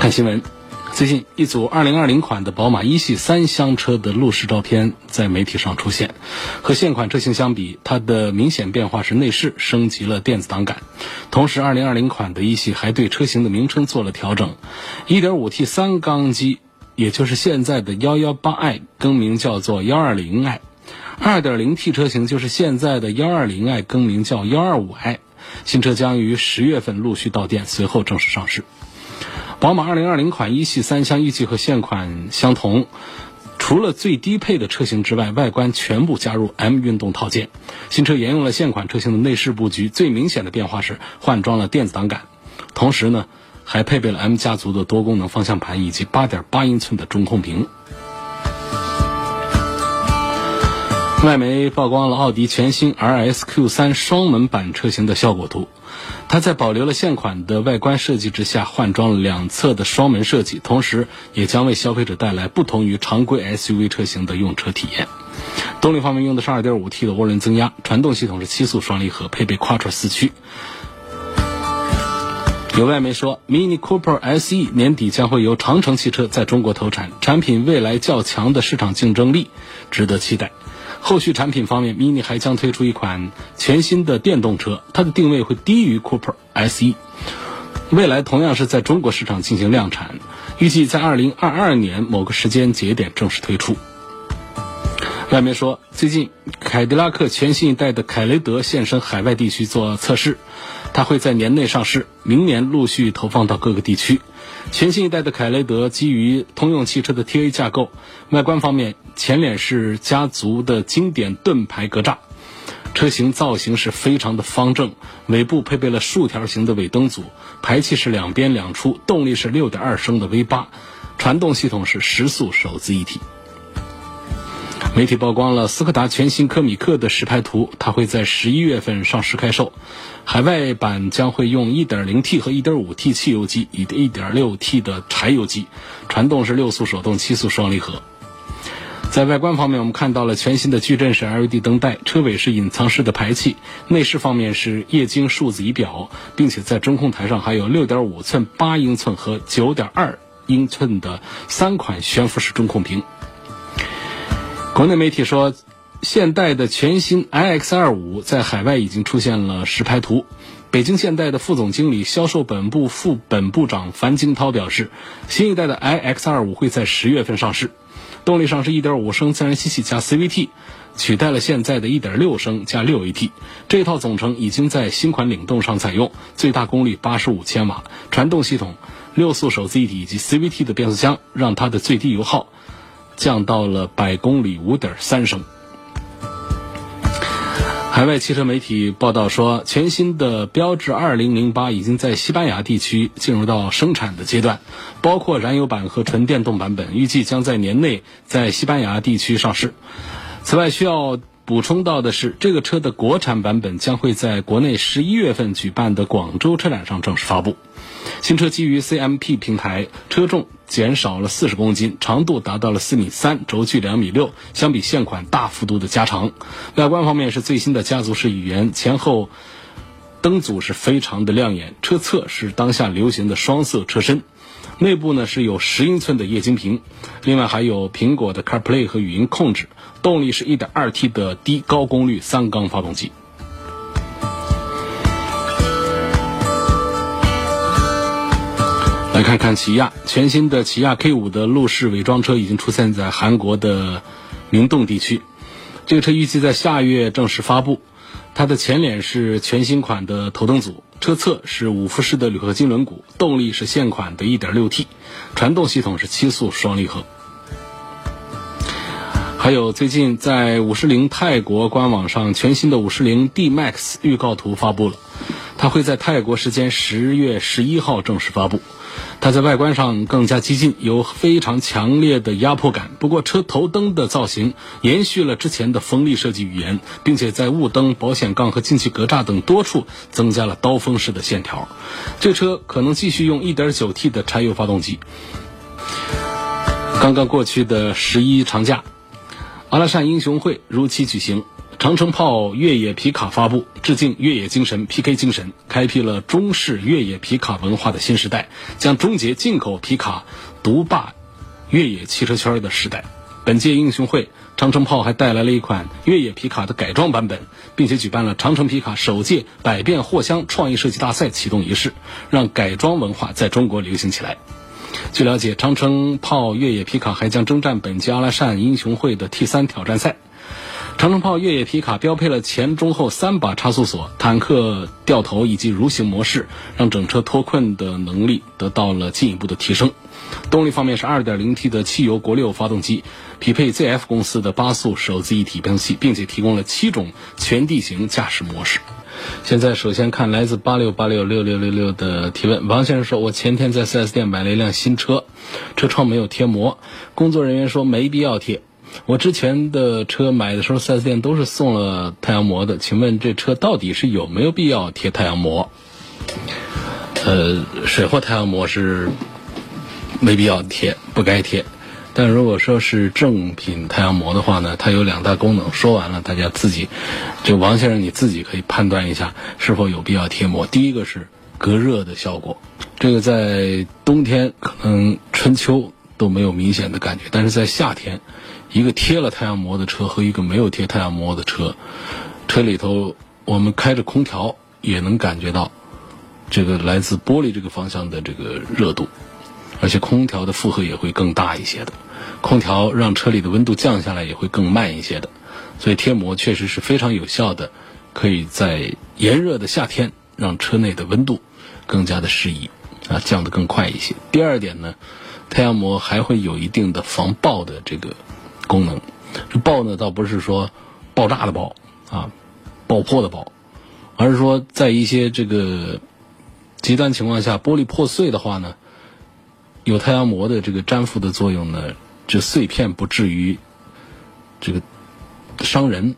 看新闻，最近一组2020款的宝马一系三厢车的路试照片在媒体上出现。和现款车型相比，它的明显变化是内饰升级了电子档杆，同时2020款的一系还对车型的名称做了调整，1.5T 三缸机，也就是现在的 118i，更名叫做 120i；2.0T 车型就是现在的 120i，更名叫 125i。新车将于十月份陆续到店，随后正式上市。宝马2020款一系三厢预计和现款相同，除了最低配的车型之外，外观全部加入 M 运动套件。新车沿用了现款车型的内饰布局，最明显的变化是换装了电子档杆，同时呢，还配备了 M 家族的多功能方向盘以及8.8英寸的中控屏。外媒曝光了奥迪全新 RS Q3 双门版车型的效果图，它在保留了现款的外观设计之下，换装了两侧的双门设计，同时也将为消费者带来不同于常规 SUV 车型的用车体验。动力方面用的是 2.5T 的涡轮增压，传动系统是七速双离合，配备 Quattro 四驱。有外媒说，Mini Cooper SE 年底将会由长城汽车在中国投产，产品未来较强的市场竞争力值得期待。后续产品方面，Mini 还将推出一款全新的电动车，它的定位会低于 Cooper SE，未来同样是在中国市场进行量产，预计在二零二二年某个时间节点正式推出。外媒说，最近凯迪拉克全新一代的凯雷德现身海外地区做测试，它会在年内上市，明年陆续投放到各个地区。全新一代的凯雷德基于通用汽车的 TA 架构，外观方面前脸是家族的经典盾牌格栅，车型造型是非常的方正，尾部配备了竖条形的尾灯组，排气是两边两出，动力是6.2升的 V8，传动系统是十速手自一体。媒体曝光了斯柯达全新科米克的实拍图，它会在十一月份上市开售。海外版将会用 1.0T 和 1.5T 汽油机以及 1.6T 的柴油机，传动是六速手动七速双离合。在外观方面，我们看到了全新的矩阵式 LED 灯带，车尾是隐藏式的排气。内饰方面是液晶数字仪表，并且在中控台上还有6.5寸、8英寸和9.2英寸的三款悬浮式中控屏。国内媒体说，现代的全新 iX25 在海外已经出现了实拍图。北京现代的副总经理、销售本部副本部长樊金涛表示，新一代的 iX25 会在十月份上市。动力上是1.5升自然吸气加 CVT，取代了现在的1.6升加 6AT。这套总成已经在新款领动上采用，最大功率85千瓦，传动系统六速手自一体以及 CVT 的变速箱，让它的最低油耗。降到了百公里五点三升。海外汽车媒体报道说，全新的标致二零零八已经在西班牙地区进入到生产的阶段，包括燃油版和纯电动版本，预计将在年内在西班牙地区上市。此外，需要补充到的是，这个车的国产版本将会在国内十一月份举办的广州车展上正式发布。新车基于 CMP 平台，车重减少了四十公斤，长度达到了四米三，轴距两米六，相比现款大幅度的加长。外观方面是最新的家族式语言，前后灯组是非常的亮眼，车侧是当下流行的双色车身，内部呢是有十英寸的液晶屏，另外还有苹果的 CarPlay 和语音控制，动力是一点二 T 的低高功率三缸发动机。来看看起亚全新的起亚 K 五的路试伪装车已经出现在韩国的明洞地区，这个车预计在下月正式发布。它的前脸是全新款的头灯组，车侧是五辐式的铝合金轮毂，动力是现款的 1.6T，传动系统是七速双离合。还有最近在五十铃泰国官网上，全新的五十铃 D Max 预告图发布了。它会在泰国时间十月十一号正式发布。它在外观上更加激进，有非常强烈的压迫感。不过，车头灯的造型延续了之前的锋利设计语言，并且在雾灯、保险杠和进气格栅等多处增加了刀锋式的线条。这车可能继续用 1.9T 的柴油发动机。刚刚过去的十一长假，阿拉善英雄会如期举行。长城炮越野皮卡发布，致敬越野精神、PK 精神，开辟了中式越野皮卡文化的新时代，将终结进口皮卡独霸越野汽车圈的时代。本届英雄会，长城炮还带来了一款越野皮卡的改装版本，并且举办了长城皮卡首届百变货箱创意设计大赛启动仪式，让改装文化在中国流行起来。据了解，长城炮越野皮卡还将征战本届阿拉善英雄会的 T 三挑战赛。长城炮越野皮卡标配了前中后三把差速锁、坦克掉头以及蠕行模式，让整车脱困的能力得到了进一步的提升。动力方面是 2.0T 的汽油国六发动机，匹配 ZF 公司的八速手自一体变速器，并且提供了七种全地形驾驶模式。现在首先看来自八六八六六六六六的提问，王先生说：“我前天在 4S 店买了一辆新车，车窗没有贴膜，工作人员说没必要贴。”我之前的车买的时候，4S 店都是送了太阳膜的。请问这车到底是有没有必要贴太阳膜？呃，水货太阳膜是没必要贴，不该贴。但如果说是正品太阳膜的话呢，它有两大功能。说完了，大家自己，就王先生你自己可以判断一下是否有必要贴膜。第一个是隔热的效果，这个在冬天可能春秋都没有明显的感觉，但是在夏天。一个贴了太阳膜的车和一个没有贴太阳膜的车，车里头我们开着空调也能感觉到这个来自玻璃这个方向的这个热度，而且空调的负荷也会更大一些的。空调让车里的温度降下来也会更慢一些的，所以贴膜确实是非常有效的，可以在炎热的夏天让车内的温度更加的适宜啊，降得更快一些。第二点呢，太阳膜还会有一定的防爆的这个。功能，这爆呢倒不是说爆炸的爆啊，爆破的爆，而是说在一些这个极端情况下，玻璃破碎的话呢，有太阳膜的这个粘附的作用呢，这碎片不至于这个伤人，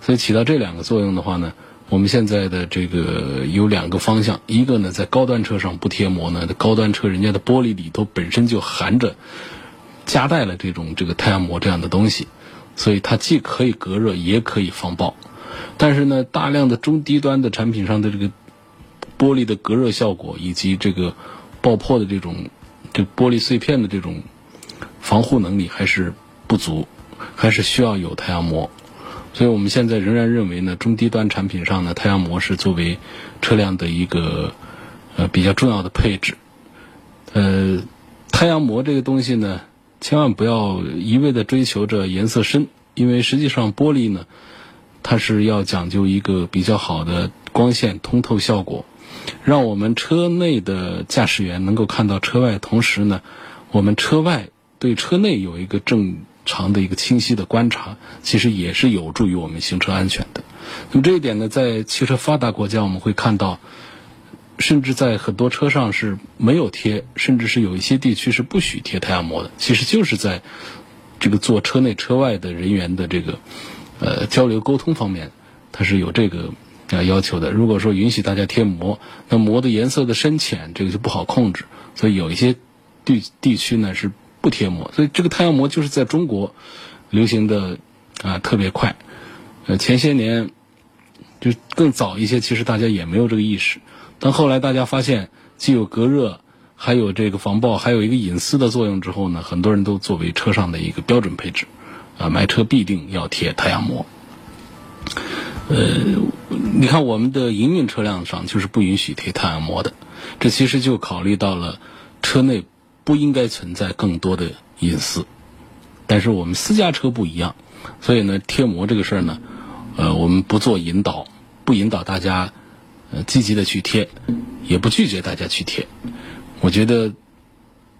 所以起到这两个作用的话呢，我们现在的这个有两个方向，一个呢在高端车上不贴膜呢，高端车人家的玻璃里头本身就含着。夹带了这种这个太阳膜这样的东西，所以它既可以隔热，也可以防爆。但是呢，大量的中低端的产品上的这个玻璃的隔热效果以及这个爆破的这种这玻璃碎片的这种防护能力还是不足，还是需要有太阳膜。所以我们现在仍然认为呢，中低端产品上呢，太阳膜是作为车辆的一个呃比较重要的配置。呃，太阳膜这个东西呢。千万不要一味的追求着颜色深，因为实际上玻璃呢，它是要讲究一个比较好的光线通透效果，让我们车内的驾驶员能够看到车外，同时呢，我们车外对车内有一个正常的一个清晰的观察，其实也是有助于我们行车安全的。那么这一点呢，在汽车发达国家，我们会看到。甚至在很多车上是没有贴，甚至是有一些地区是不许贴太阳膜的。其实就是在这个做车内车外的人员的这个呃交流沟通方面，它是有这个啊要求的。如果说允许大家贴膜，那膜的颜色的深浅这个就不好控制，所以有一些地地区呢是不贴膜。所以这个太阳膜就是在中国流行的啊特别快。呃，前些年就更早一些，其实大家也没有这个意识。但后来大家发现，既有隔热，还有这个防爆，还有一个隐私的作用之后呢，很多人都作为车上的一个标准配置，啊，买车必定要贴太阳膜。呃，你看我们的营运车辆上就是不允许贴太阳膜的，这其实就考虑到了车内不应该存在更多的隐私。但是我们私家车不一样，所以呢，贴膜这个事儿呢，呃，我们不做引导，不引导大家呃。积极的去贴，也不拒绝大家去贴。我觉得，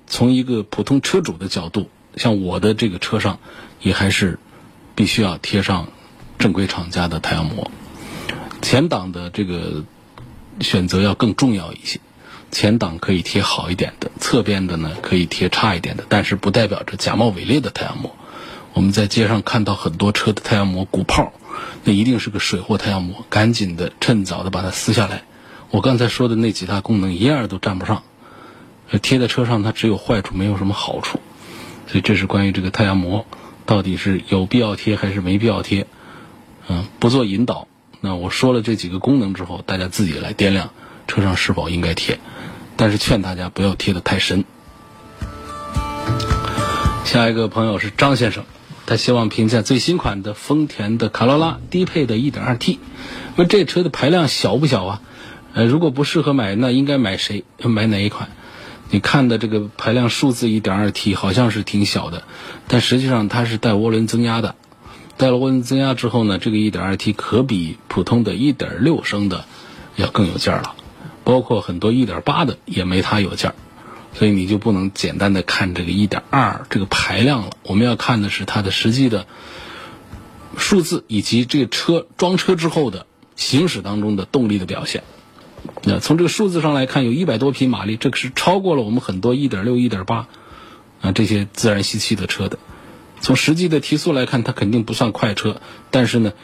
从一个普通车主的角度，像我的这个车上，也还是必须要贴上正规厂家的太阳膜。前挡的这个选择要更重要一些。前挡可以贴好一点的，侧边的呢可以贴差一点的，但是不代表着假冒伪劣的太阳膜。我们在街上看到很多车的太阳膜鼓泡，那一定是个水货太阳膜，赶紧的趁早的把它撕下来。我刚才说的那几大功能一样都占不上，贴在车上它只有坏处，没有什么好处。所以这是关于这个太阳膜到底是有必要贴还是没必要贴，嗯，不做引导。那我说了这几个功能之后，大家自己来掂量车上是否应该贴，但是劝大家不要贴得太深。下一个朋友是张先生，他希望评价最新款的丰田的卡罗拉低配的 1.2T，问这车的排量小不小啊？呃，如果不适合买，那应该买谁？买哪一款？你看的这个排量数字 1.2T 好像是挺小的，但实际上它是带涡轮增压的。带了涡轮增压之后呢，这个 1.2T 可比普通的1.6升的要更有劲儿了，包括很多1.8的也没它有劲儿。所以你就不能简单的看这个1.2这个排量了，我们要看的是它的实际的数字以及这个车装车之后的行驶当中的动力的表现。那从这个数字上来看，有一百多匹马力，这个是超过了我们很多1.6、1.8啊这些自然吸气的车的。从实际的提速来看，它肯定不算快车，但是呢，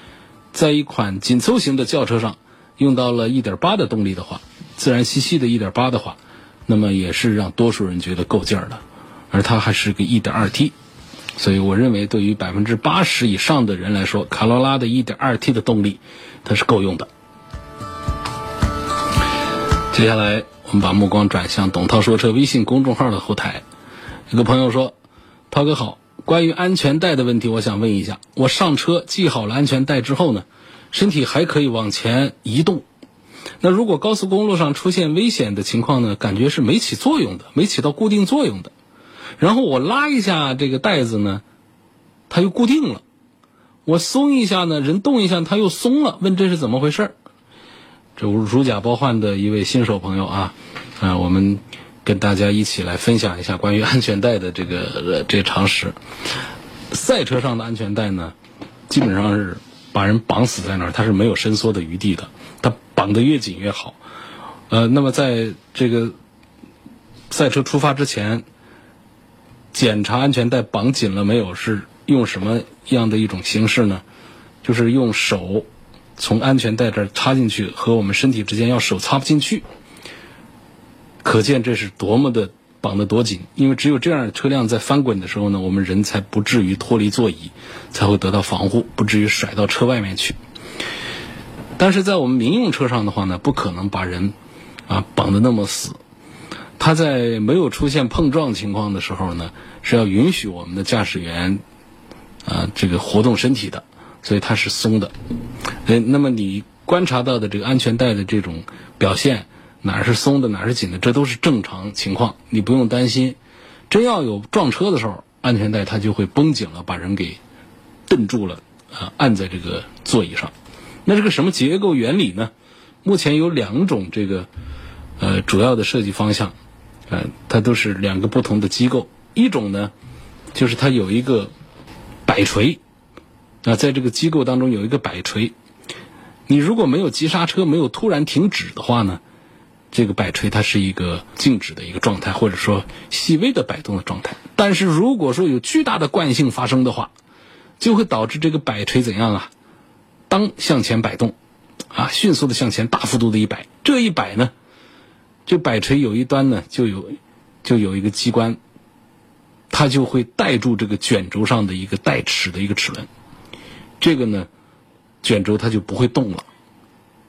在一款紧凑型的轿车上用到了1.8的动力的话，自然吸气的1.8的话，那么也是让多数人觉得够劲儿的。而它还是个 1.2T，所以我认为对于百分之八十以上的人来说，卡罗拉的 1.2T 的动力它是够用的。接下来，我们把目光转向董涛说车微信公众号的后台。有个朋友说：“涛哥好，关于安全带的问题，我想问一下。我上车系好了安全带之后呢，身体还可以往前移动。那如果高速公路上出现危险的情况呢，感觉是没起作用的，没起到固定作用的。然后我拉一下这个带子呢，它又固定了；我松一下呢，人动一下，它又松了。问这是怎么回事儿？”这如假包换的一位新手朋友啊，啊，我们跟大家一起来分享一下关于安全带的这个 这常识。赛车上的安全带呢，基本上是把人绑死在那儿，它是没有伸缩的余地的，它绑得越紧越好。呃，那么在这个赛车出发之前，检查安全带绑紧了没有，是用什么样的一种形式呢？就是用手。从安全带这儿插进去和我们身体之间要手插不进去，可见这是多么的绑得多紧。因为只有这样，车辆在翻滚的时候呢，我们人才不至于脱离座椅，才会得到防护，不至于甩到车外面去。但是在我们民用车上的话呢，不可能把人啊绑得那么死。它在没有出现碰撞情况的时候呢，是要允许我们的驾驶员啊这个活动身体的。所以它是松的，呃，那么你观察到的这个安全带的这种表现，哪是松的，哪是紧的，这都是正常情况，你不用担心。真要有撞车的时候，安全带它就会绷紧了，把人给蹬住了，啊，按在这个座椅上。那这个什么结构原理呢？目前有两种这个呃主要的设计方向，呃，它都是两个不同的机构。一种呢，就是它有一个摆锤。啊在这个机构当中有一个摆锤，你如果没有急刹车，没有突然停止的话呢，这个摆锤它是一个静止的一个状态，或者说细微的摆动的状态。但是如果说有巨大的惯性发生的话，就会导致这个摆锤怎样啊？当向前摆动，啊，迅速的向前，大幅度的一摆。这一摆呢，这摆锤有一端呢就有就有一个机关，它就会带住这个卷轴上的一个带齿的一个齿轮。这个呢，卷轴它就不会动了，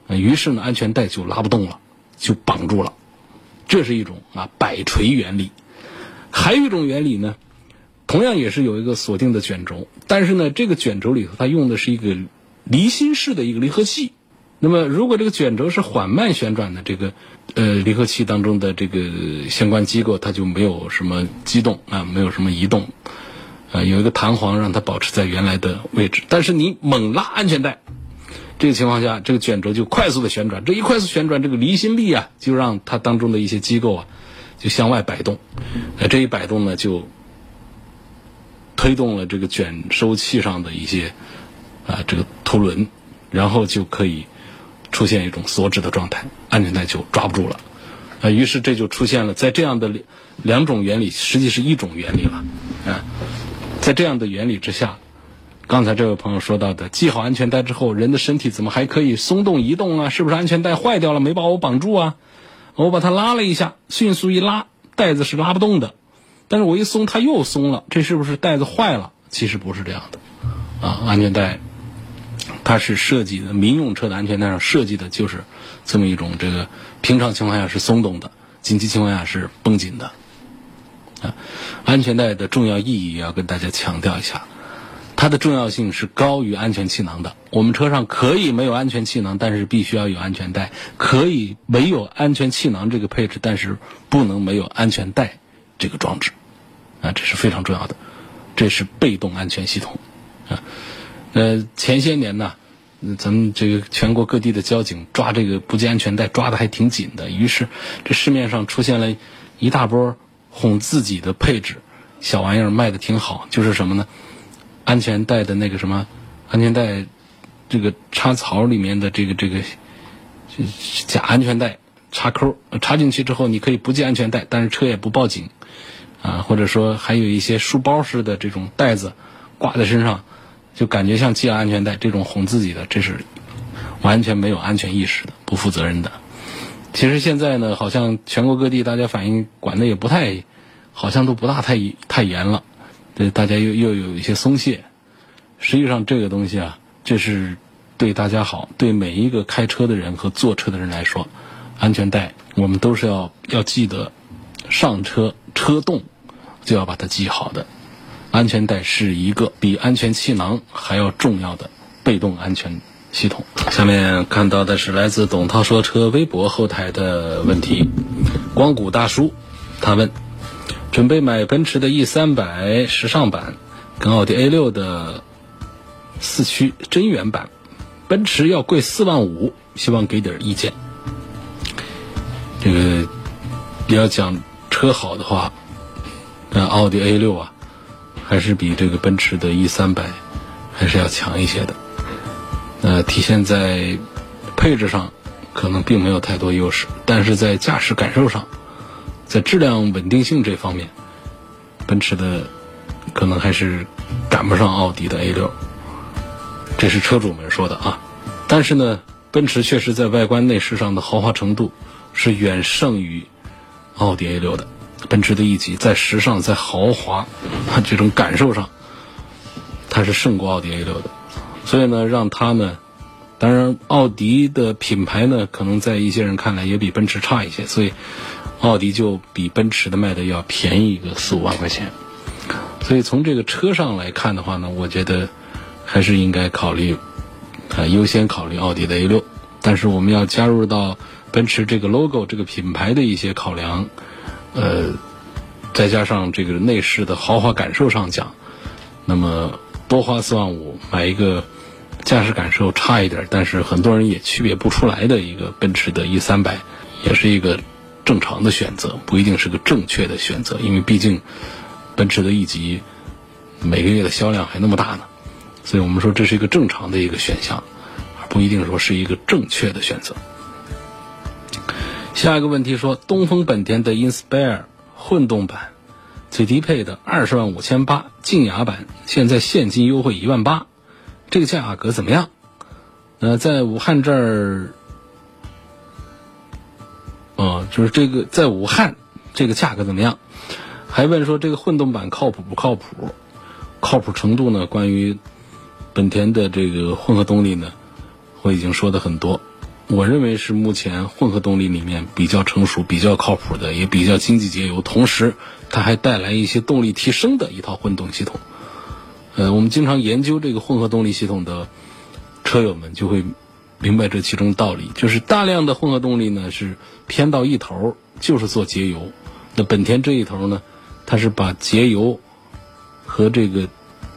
啊，于是呢，安全带就拉不动了，就绑住了。这是一种啊摆锤原理。还有一种原理呢，同样也是有一个锁定的卷轴，但是呢，这个卷轴里头它用的是一个离心式的一个离合器。那么，如果这个卷轴是缓慢旋转的，这个呃离合器当中的这个相关机构它就没有什么机动啊，没有什么移动。啊，有一个弹簧让它保持在原来的位置，但是你猛拉安全带，这个情况下，这个卷轴就快速的旋转，这一快速旋转，这个离心力啊，就让它当中的一些机构啊，就向外摆动，呃，这一摆动呢，就推动了这个卷收器上的一些啊这个凸轮，然后就可以出现一种锁止的状态，安全带就抓不住了。啊，于是这就出现了，在这样的两种原理，实际是一种原理了。啊，在这样的原理之下，刚才这位朋友说到的，系好安全带之后，人的身体怎么还可以松动移动啊？是不是安全带坏掉了，没把我绑住啊？我把它拉了一下，迅速一拉，带子是拉不动的。但是我一松，它又松了，这是不是带子坏了？其实不是这样的。啊，安全带它是设计的，民用车的安全带上设计的就是这么一种这个，平常情况下是松动的，紧急情况下是绷紧的。啊，安全带的重要意义要跟大家强调一下，它的重要性是高于安全气囊的。我们车上可以没有安全气囊，但是必须要有安全带；可以没有安全气囊这个配置，但是不能没有安全带这个装置。啊，这是非常重要的，这是被动安全系统。啊，呃，前些年呢，咱们这个全国各地的交警抓这个不系安全带抓的还挺紧的，于是这市面上出现了一大波。哄自己的配置，小玩意儿卖的挺好，就是什么呢？安全带的那个什么，安全带这个插槽里面的这个这个假安全带插扣，插进去之后你可以不系安全带，但是车也不报警啊。或者说还有一些书包式的这种带子挂在身上，就感觉像系了安全带，这种哄自己的，这是完全没有安全意识的，不负责任的。其实现在呢，好像全国各地大家反映管的也不太，好像都不大太太严了，对大家又又有一些松懈。实际上这个东西啊，这是对大家好，对每一个开车的人和坐车的人来说，安全带我们都是要要记得，上车车动就要把它系好的。安全带是一个比安全气囊还要重要的被动安全。系统。下面看到的是来自董涛说车微博后台的问题，光谷大叔，他问：准备买奔驰的 E 三百时尚版，跟奥迪 A 六的四驱真源版，奔驰要贵四万五，希望给点意见。这个你要讲车好的话，那奥迪 A 六啊，还是比这个奔驰的 E 三百还是要强一些的。呃，体现在配置上，可能并没有太多优势，但是在驾驶感受上，在质量稳定性这方面，奔驰的可能还是赶不上奥迪的 A 六，这是车主们说的啊。但是呢，奔驰确实在外观内饰上的豪华程度是远胜于奥迪 A 六的。奔驰的 E 级在时尚、在豪华，这种感受上，它是胜过奥迪 A 六的。所以呢，让它呢，当然，奥迪的品牌呢，可能在一些人看来也比奔驰差一些，所以奥迪就比奔驰的卖的要便宜一个四五万块钱。所以从这个车上来看的话呢，我觉得还是应该考虑啊，优先考虑奥迪的 A 六。但是我们要加入到奔驰这个 logo 这个品牌的一些考量，呃，再加上这个内饰的豪华感受上讲，那么。多花四万五买一个驾驶感受差一点，但是很多人也区别不出来的一个奔驰的 E 三百，也是一个正常的选择，不一定是个正确的选择，因为毕竟奔驰的 E 级每个月的销量还那么大呢，所以我们说这是一个正常的一个选项，而不一定说是一个正确的选择。下一个问题说，东风本田的 Inspire 混动版。最低配的二十万五千八，劲雅版现在现金优惠一万八，这个价格怎么样？呃，在武汉这儿，哦，就是这个在武汉这个价格怎么样？还问说这个混动版靠谱不靠谱？靠谱程度呢？关于本田的这个混合动力呢，我已经说的很多。我认为是目前混合动力里面比较成熟、比较靠谱的，也比较经济节油，同时它还带来一些动力提升的一套混动系统。呃，我们经常研究这个混合动力系统的车友们就会明白这其中道理，就是大量的混合动力呢是偏到一头，就是做节油。那本田这一头呢，它是把节油和这个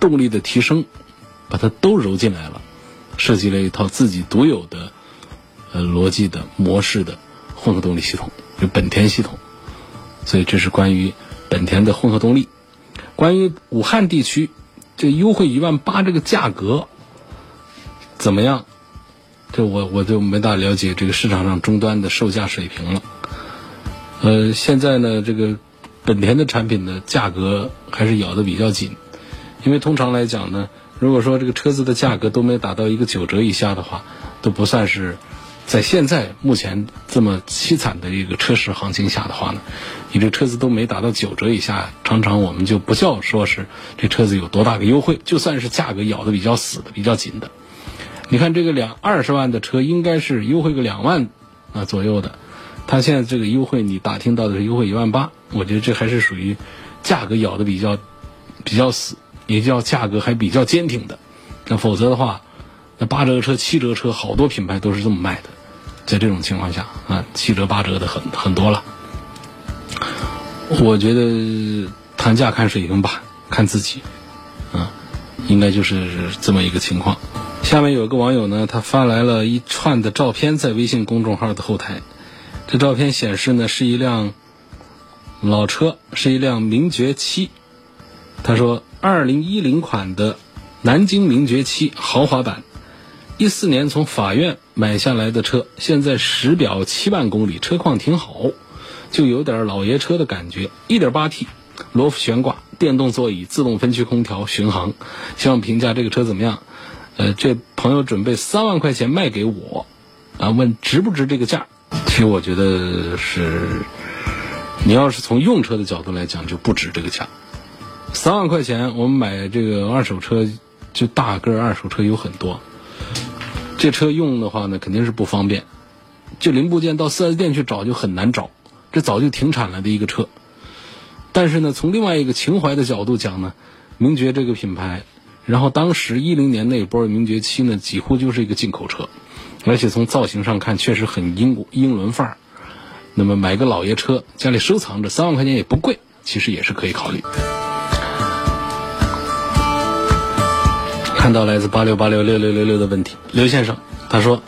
动力的提升，把它都揉进来了，设计了一套自己独有的。呃，逻辑的模式的混合动力系统，就本田系统，所以这是关于本田的混合动力。关于武汉地区这优惠一万八这个价格怎么样？这我我就没大了解这个市场上终端的售价水平了。呃，现在呢，这个本田的产品的价格还是咬得比较紧，因为通常来讲呢，如果说这个车子的价格都没达到一个九折以下的话，都不算是在现在目前这么凄惨的一个车市行情下的话呢，你这车子都没达到九折以下，常常我们就不叫说是这车子有多大个优惠，就算是价格咬得比较死的、比较紧的。你看这个两二十万的车，应该是优惠个两万啊左右的，它现在这个优惠你打听到的是优惠一万八，我觉得这还是属于价格咬的比较比较死，也叫价格还比较坚挺的。那否则的话，那八折车、七折车，好多品牌都是这么卖的。在这种情况下啊，七折八折的很很多了。我觉得谈价看水平吧，看自己，啊，应该就是这么一个情况。下面有个网友呢，他发来了一串的照片在微信公众号的后台。这照片显示呢是一辆老车，是一辆名爵七。他说，二零一零款的南京名爵七豪华版，一四年从法院买下来的车，现在实表七万公里，车况挺好，就有点老爷车的感觉。一点八 T，罗孚悬挂，电动座椅，自动分区空调，巡航。希望评价这个车怎么样？呃，这朋友准备三万块钱卖给我，啊，问值不值这个价？其实我觉得是，你要是从用车的角度来讲，就不值这个价。三万块钱，我们买这个二手车，就大个二手车有很多。这车用的话呢，肯定是不方便，就零部件到 4S 店去找就很难找，这早就停产了的一个车。但是呢，从另外一个情怀的角度讲呢，名爵这个品牌。然后当时一零年那波名爵七呢，几乎就是一个进口车，而且从造型上看确实很英英伦范儿。那么买个老爷车家里收藏着，三万块钱也不贵，其实也是可以考虑。看到来自八六八六六六六六的问题，刘先生他说：“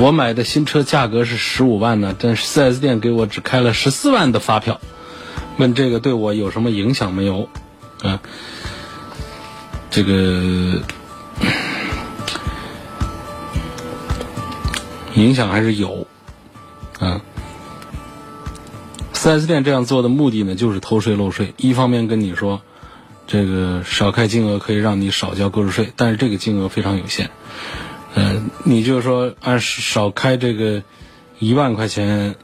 我买的新车价格是十五万呢，但是四 S 店给我只开了十四万的发票，问这个对我有什么影响没有？”啊。这个 影响还是有，啊，四 S 店这样做的目的呢，就是偷税漏税。一方面跟你说，这个少开金额可以让你少交购置税，但是这个金额非常有限。嗯，你就是说按少开这个一万块钱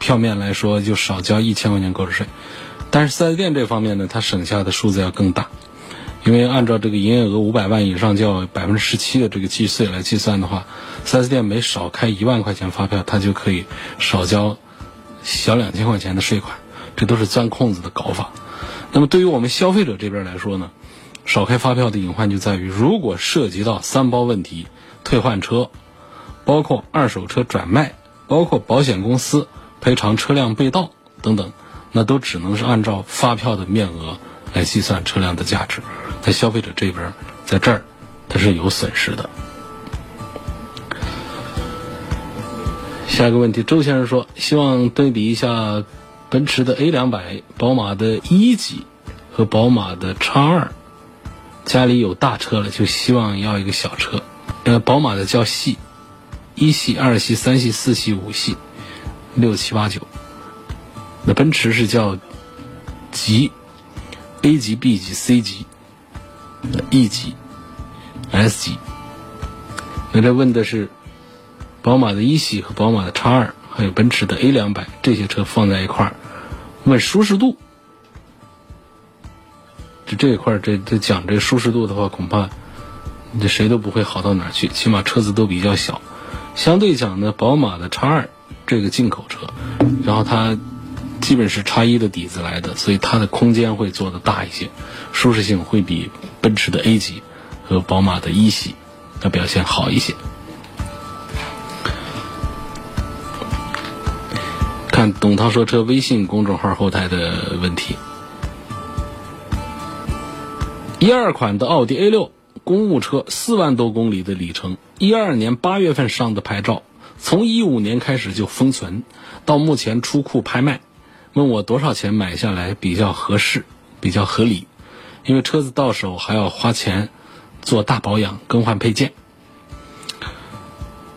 票面来说，就少交一千块钱购置税。但是四 S 店这方面呢，它省下的数字要更大。因为按照这个营业额五百万以上就要百分之十七的这个计税来计算的话，4S 店每少开一万块钱发票，它就可以少交小两千块钱的税款，这都是钻空子的搞法。那么对于我们消费者这边来说呢，少开发票的隐患就在于，如果涉及到三包问题、退换车，包括二手车转卖，包括保险公司赔偿车辆被盗等等，那都只能是按照发票的面额来计算车辆的价值。在消费者这边，在这儿，它是有损失的。下一个问题，周先生说，希望对比一下奔驰的 A 两百、宝马的一级和宝马的叉二。家里有大车了，就希望要一个小车。呃，宝马的叫系，一系、二系、三系、四系、五系、六七八九。那奔驰是叫级，A 级、B 级、C 级。E 级、S 级，那这问的是宝马的一系和宝马的叉二，还有奔驰的 A 两百这些车放在一块儿，问舒适度。就这一块儿，这这讲这舒适度的话，恐怕这谁都不会好到哪儿去。起码车子都比较小，相对讲呢，宝马的叉二这个进口车，然后它。基本是叉一的底子来的，所以它的空间会做的大一些，舒适性会比奔驰的 A 级和宝马的一系要表现好一些。看董涛说车微信公众号后台的问题：一二款的奥迪 A 六公务车，四万多公里的里程，一二年八月份上的牌照，从一五年开始就封存，到目前出库拍卖。问我多少钱买下来比较合适、比较合理？因为车子到手还要花钱做大保养、更换配件。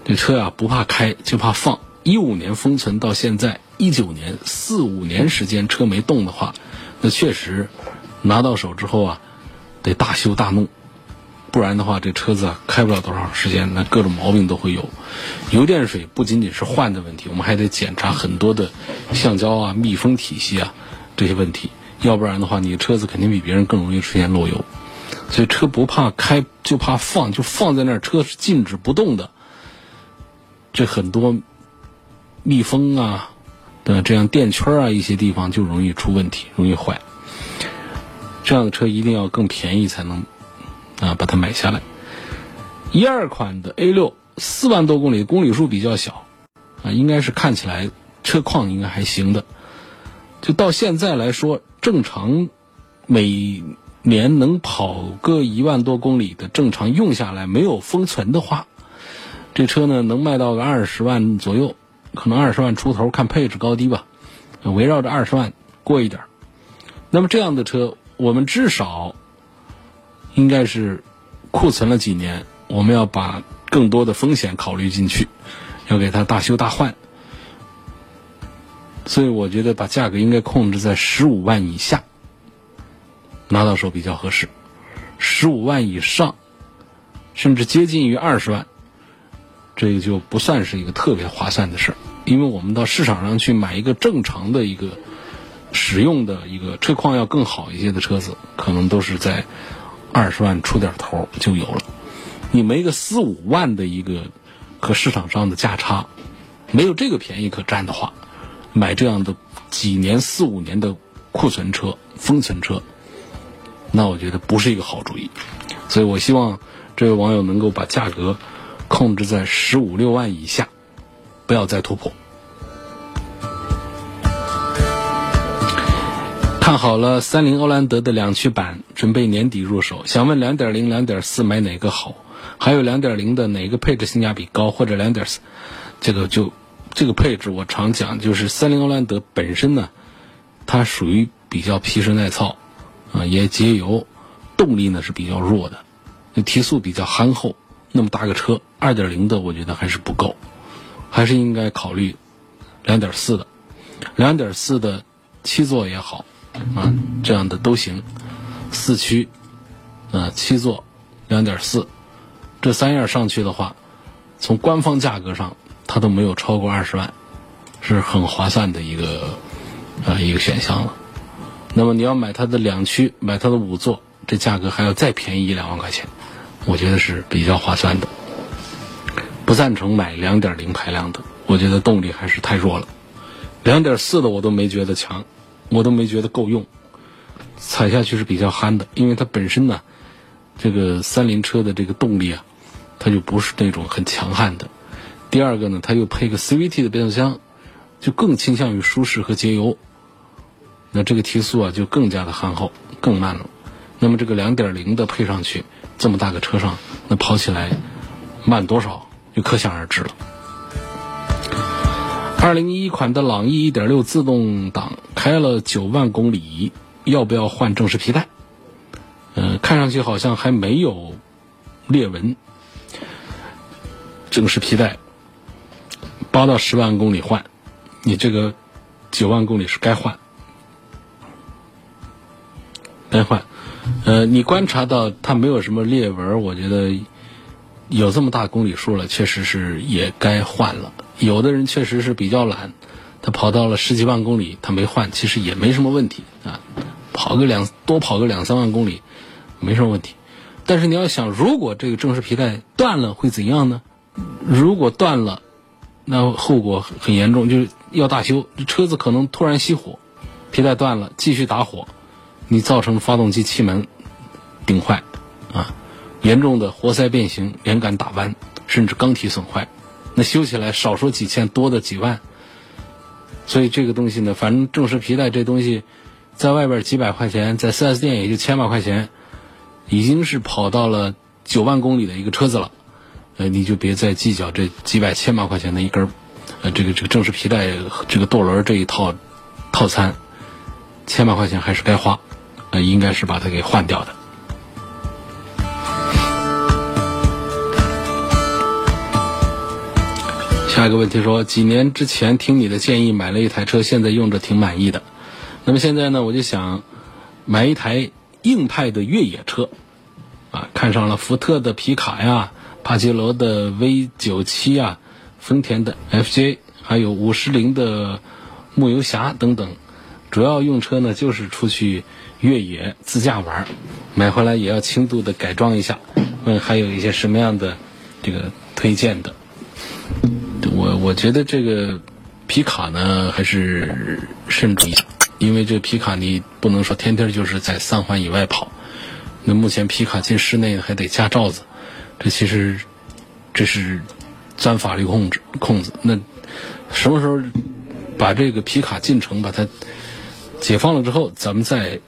这车呀不怕开就怕放。一五年封存到现在，一九年四五年时间车没动的话，那确实拿到手之后啊，得大修大弄，不然的话这车子啊开不了多长时间，那各种毛病都会有。油电水不仅仅是换的问题，我们还得检查很多的橡胶啊、密封体系啊这些问题，要不然的话，你车子肯定比别人更容易出现漏油。所以车不怕开就怕放，就放在那儿，车是静止不动的。这很多。密封啊的这样垫圈啊，一些地方就容易出问题，容易坏。这样的车一定要更便宜才能啊把它买下来。一二款的 A 六四万多公里，公里数比较小啊，应该是看起来车况应该还行的。就到现在来说，正常每年能跑个一万多公里的正常用下来，没有封存的话，这车呢能卖到个二十万左右。可能二十万出头，看配置高低吧，围绕着二十万过一点。那么这样的车，我们至少应该是库存了几年，我们要把更多的风险考虑进去，要给它大修大换。所以我觉得把价格应该控制在十五万以下，拿到手比较合适。十五万以上，甚至接近于二十万。这个就不算是一个特别划算的事儿，因为我们到市场上去买一个正常的一个使用的一个车况要更好一些的车子，可能都是在二十万出点头就有了。你没个四五万的一个和市场上的价差，没有这个便宜可占的话，买这样的几年四五年的库存车、封存车，那我觉得不是一个好主意。所以我希望这位网友能够把价格。控制在十五六万以下，不要再突破。看好了三菱欧蓝德的两驱版，准备年底入手。想问两点零、两点四买哪个好？还有两点零的哪个配置性价比高？或者两点四，这个就这个配置我常讲，就是三菱欧蓝德本身呢，它属于比较皮实耐操，啊也节油，动力呢是比较弱的，提速比较憨厚。那么大个车，二点零的我觉得还是不够，还是应该考虑两点四的，两点四的七座也好啊，这样的都行，四驱啊七座两点四，这三样上去的话，从官方价格上它都没有超过二十万，是很划算的一个啊一个选项了。那么你要买它的两驱，买它的五座，这价格还要再便宜一两万块钱。我觉得是比较划算的，不赞成买两点零排量的，我觉得动力还是太弱了。两点四的我都没觉得强，我都没觉得够用，踩下去是比较憨的，因为它本身呢，这个三菱车的这个动力啊，它就不是那种很强悍的。第二个呢，它又配个 CVT 的变速箱，就更倾向于舒适和节油，那这个提速啊就更加的憨厚，更慢了。那么这个两点零的配上去。这么大个车上，那跑起来慢多少就可想而知了。二零一一款的朗逸一点六自动挡开了九万公里，要不要换正时皮带？嗯，看上去好像还没有裂纹。正时皮带八到十万公里换，你这个九万公里是该换，该换。呃，你观察到它没有什么裂纹，我觉得有这么大公里数了，确实是也该换了。有的人确实是比较懒，他跑到了十几万公里，他没换，其实也没什么问题啊。跑个两多跑个两三万公里，没什么问题。但是你要想，如果这个正时皮带断了会怎样呢？如果断了，那后果很严重，就是要大修，车子可能突然熄火，皮带断了，继续打火。你造成发动机气门顶坏，啊，严重的活塞变形、连杆打弯，甚至缸体损坏，那修起来少说几千，多的几万。所以这个东西呢，反正正时皮带这东西，在外边几百块钱，在 4S 店也就千把块钱，已经是跑到了九万公里的一个车子了，呃，你就别再计较这几百千把块钱的一根，呃，这个这个正时皮带这个舵轮这一套套餐，千把块钱还是该花。那应该是把它给换掉的。下一个问题说，几年之前听你的建议买了一台车，现在用着挺满意的。那么现在呢，我就想买一台硬派的越野车，啊，看上了福特的皮卡呀，帕杰罗的 V 九七啊，丰田的 FJ，还有五十铃的牧游侠等等。主要用车呢，就是出去越野自驾玩，买回来也要轻度的改装一下。问还有一些什么样的这个推荐的？我我觉得这个皮卡呢，还是慎重一下，因为这皮卡你不能说天天就是在三环以外跑。那目前皮卡进室内还得加罩子，这其实这是钻法律控制空子。那什么时候把这个皮卡进城把它？解放了之后，咱们再，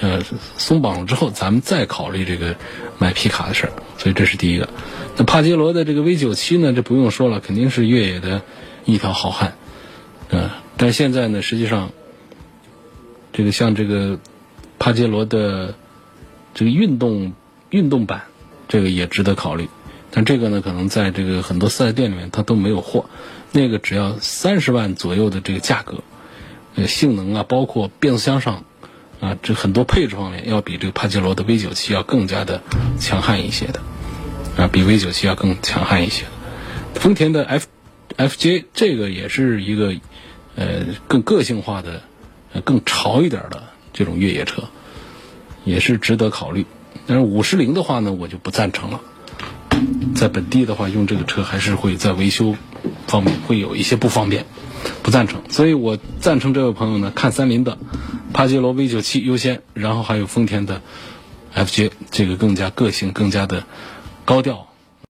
呃，松绑了之后，咱们再考虑这个买皮卡的事儿。所以这是第一个。那帕杰罗的这个 V 九七呢，这不用说了，肯定是越野的一条好汉，嗯。但现在呢，实际上，这个像这个帕杰罗的这个运动运动版，这个也值得考虑。但这个呢，可能在这个很多四 S 店里面它都没有货。那个只要三十万左右的这个价格。呃性能啊，包括变速箱上，啊，这很多配置方面要比这个帕杰罗的 V 九七要更加的强悍一些的，啊，比 V 九七要更强悍一些。丰田的 F FJ 这个也是一个呃更个性化的、更潮一点的这种越野车，也是值得考虑。但是五十铃的话呢，我就不赞成了。在本地的话，用这个车还是会在维修方面会有一些不方便。不赞成，所以我赞成这位朋友呢，看三菱的帕杰罗 V 九七优先，然后还有丰田的 FJ，这个更加个性、更加的高调。